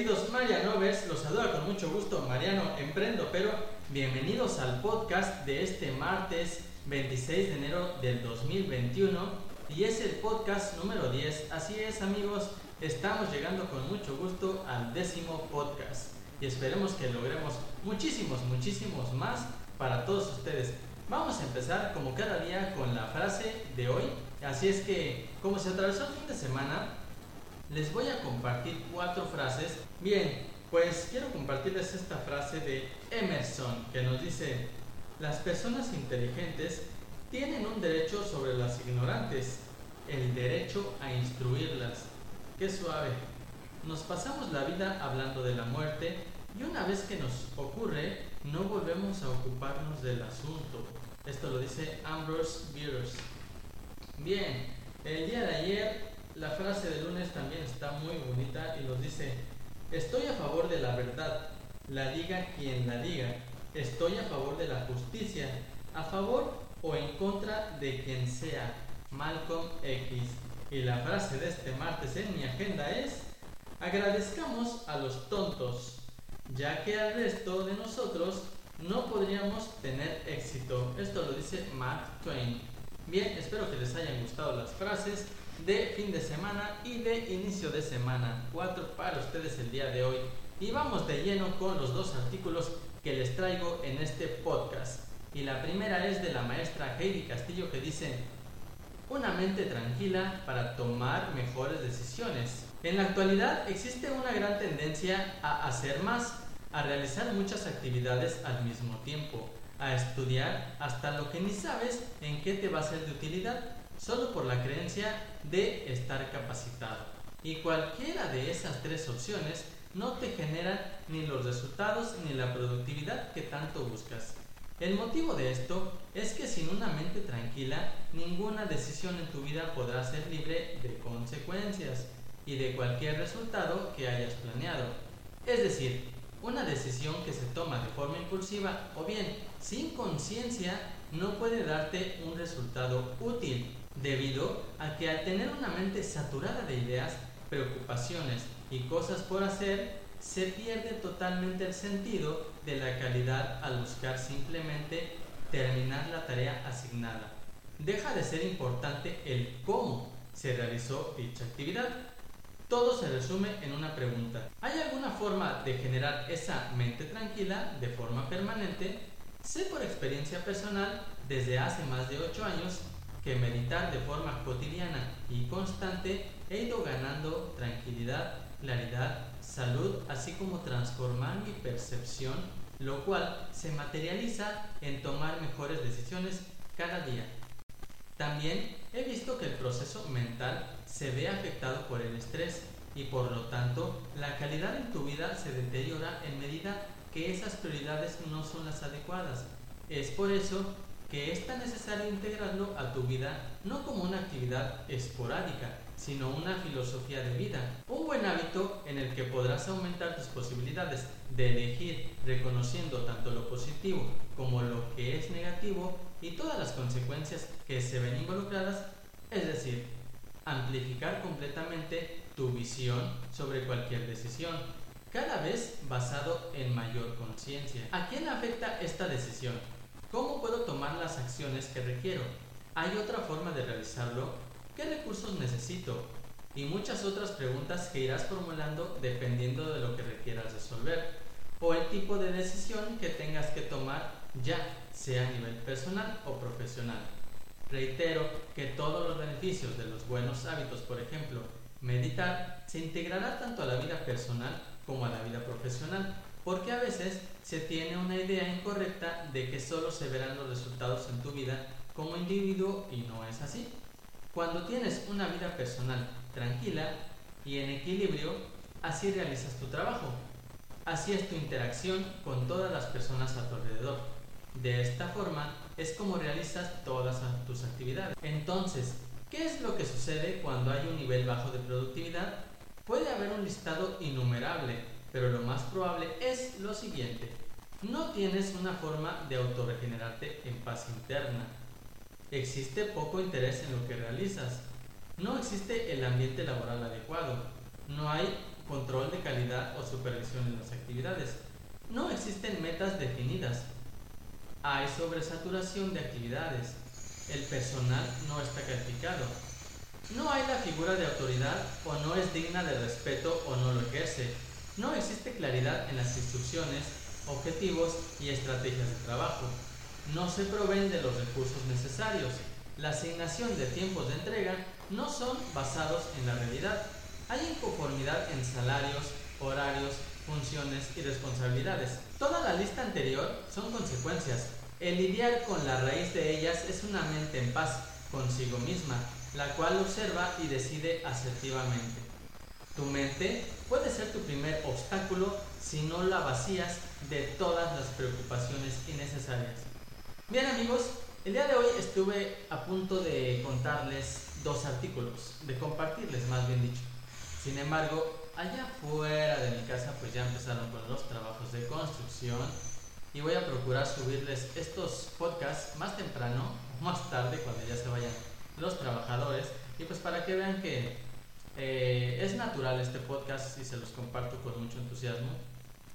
queridos Marianovers, los saluda con mucho gusto Mariano Emprendo, pero bienvenidos al podcast de este martes 26 de enero del 2021 y es el podcast número 10. Así es amigos, estamos llegando con mucho gusto al décimo podcast y esperemos que logremos muchísimos, muchísimos más para todos ustedes. Vamos a empezar como cada día con la frase de hoy. Así es que, como se atravesó el fin de semana, les voy a compartir cuatro frases. Bien, pues quiero compartirles esta frase de Emerson que nos dice, las personas inteligentes tienen un derecho sobre las ignorantes, el derecho a instruirlas. Qué suave. Nos pasamos la vida hablando de la muerte y una vez que nos ocurre, no volvemos a ocuparnos del asunto. Esto lo dice Ambrose Bierce. Bien, el día de ayer la frase de lunes también está muy bonita y nos dice, estoy a favor de la verdad, la diga quien la diga, estoy a favor de la justicia, a favor o en contra de quien sea, Malcolm X. Y la frase de este martes en mi agenda es, agradezcamos a los tontos, ya que al resto de nosotros no podríamos tener éxito. Esto lo dice Mark Twain. Bien, espero que les hayan gustado las frases de fin de semana y de inicio de semana. Cuatro para ustedes el día de hoy. Y vamos de lleno con los dos artículos que les traigo en este podcast. Y la primera es de la maestra Heidi Castillo que dice, una mente tranquila para tomar mejores decisiones. En la actualidad existe una gran tendencia a hacer más, a realizar muchas actividades al mismo tiempo, a estudiar hasta lo que ni sabes en qué te va a ser de utilidad solo por la creencia de estar capacitado. Y cualquiera de esas tres opciones no te generan ni los resultados ni la productividad que tanto buscas. El motivo de esto es que sin una mente tranquila, ninguna decisión en tu vida podrá ser libre de consecuencias y de cualquier resultado que hayas planeado. Es decir, una decisión que se toma de forma impulsiva o bien sin conciencia no puede darte un resultado útil debido a que al tener una mente saturada de ideas, preocupaciones y cosas por hacer, se pierde totalmente el sentido de la calidad al buscar simplemente terminar la tarea asignada. Deja de ser importante el cómo se realizó dicha actividad. Todo se resume en una pregunta. ¿Hay alguna forma de generar esa mente tranquila de forma permanente? Sé por experiencia personal, desde hace más de 8 años, que meditar de forma cotidiana y constante he ido ganando tranquilidad, claridad, salud, así como transformar mi percepción, lo cual se materializa en tomar mejores decisiones cada día. También he visto que el proceso mental se ve afectado por el estrés y por lo tanto la calidad en tu vida se deteriora en medida que esas prioridades no son las adecuadas. Es por eso que es tan necesario integrarlo a tu vida no como una actividad esporádica, sino una filosofía de vida, un buen hábito en el que podrás aumentar tus posibilidades de elegir reconociendo tanto lo positivo como lo que es negativo y todas las consecuencias que se ven involucradas, es decir, amplificar completamente tu visión sobre cualquier decisión, cada vez basado en mayor conciencia. ¿A quién afecta esta decisión? ¿Cómo puedo tomar las acciones que requiero? ¿Hay otra forma de realizarlo? ¿Qué recursos necesito? Y muchas otras preguntas que irás formulando dependiendo de lo que requieras resolver o el tipo de decisión que tengas que tomar ya sea a nivel personal o profesional. Reitero que todos los beneficios de los buenos hábitos, por ejemplo, meditar, se integrará tanto a la vida personal como a la vida profesional porque a veces se tiene una idea incorrecta de que solo se verán los resultados en tu vida como individuo y no es así. Cuando tienes una vida personal tranquila y en equilibrio, así realizas tu trabajo. Así es tu interacción con todas las personas a tu alrededor. De esta forma es como realizas todas tus actividades. Entonces, ¿qué es lo que sucede cuando hay un nivel bajo de productividad? Puede haber un listado innumerable pero lo más probable es lo siguiente. No tienes una forma de autorregenerarte en paz interna. Existe poco interés en lo que realizas. No existe el ambiente laboral adecuado. No hay control de calidad o supervisión en las actividades. No existen metas definidas. Hay sobresaturación de actividades. El personal no está calificado. No hay la figura de autoridad o no es digna de respeto o no lo ejerce. No existe claridad en las instrucciones, objetivos y estrategias de trabajo. No se proveen de los recursos necesarios. La asignación de tiempos de entrega no son basados en la realidad. Hay inconformidad en salarios, horarios, funciones y responsabilidades. Toda la lista anterior son consecuencias. El lidiar con la raíz de ellas es una mente en paz consigo misma, la cual observa y decide asertivamente. Tu mente puede ser tu primer obstáculo si no la vacías de todas las preocupaciones innecesarias. Bien amigos, el día de hoy estuve a punto de contarles dos artículos, de compartirles más bien dicho. Sin embargo, allá fuera de mi casa pues ya empezaron con los trabajos de construcción y voy a procurar subirles estos podcasts más temprano o más tarde cuando ya se vayan los trabajadores y pues para que vean que eh, es natural este podcast y se los comparto con mucho entusiasmo.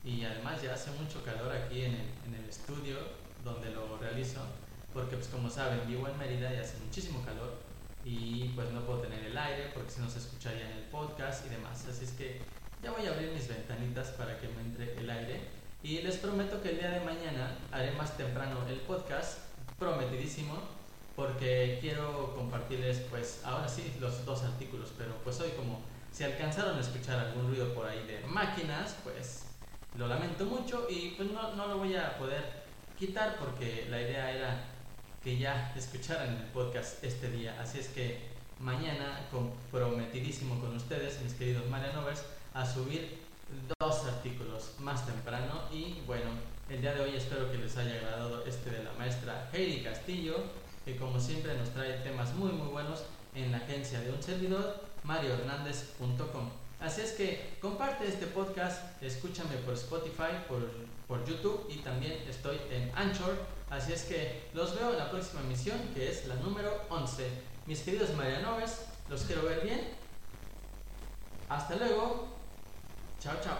Y además ya hace mucho calor aquí en el, en el estudio donde lo realizo porque pues como saben vivo en Mérida y hace muchísimo calor. Y pues no puedo tener el aire porque si no se escucharía en el podcast y demás. Así es que ya voy a abrir mis ventanitas para que me entre el aire. Y les prometo que el día de mañana haré más temprano el podcast, prometidísimo, porque quiero compartirles pues ahora sí los dos artículos, pero pues hoy como si alcanzaron a escuchar algún ruido por ahí de máquinas, pues lo lamento mucho y pues no, no lo voy a poder quitar porque la idea era que ya escucharan el podcast este día. Así es que mañana, comprometidísimo con ustedes, mis queridos Marianovers, a subir dos artículos más temprano. Y bueno, el día de hoy espero que les haya agradado este de la maestra Heidi Castillo, que como siempre nos trae temas muy muy buenos en la agencia de un servidor, mariohernández.com. Así es que comparte este podcast, escúchame por Spotify, por, por YouTube y también estoy en Anchor. Así es que los veo en la próxima emisión, que es la número 11. Mis queridos Marianoves, los quiero ver bien. Hasta luego. Chao, chao.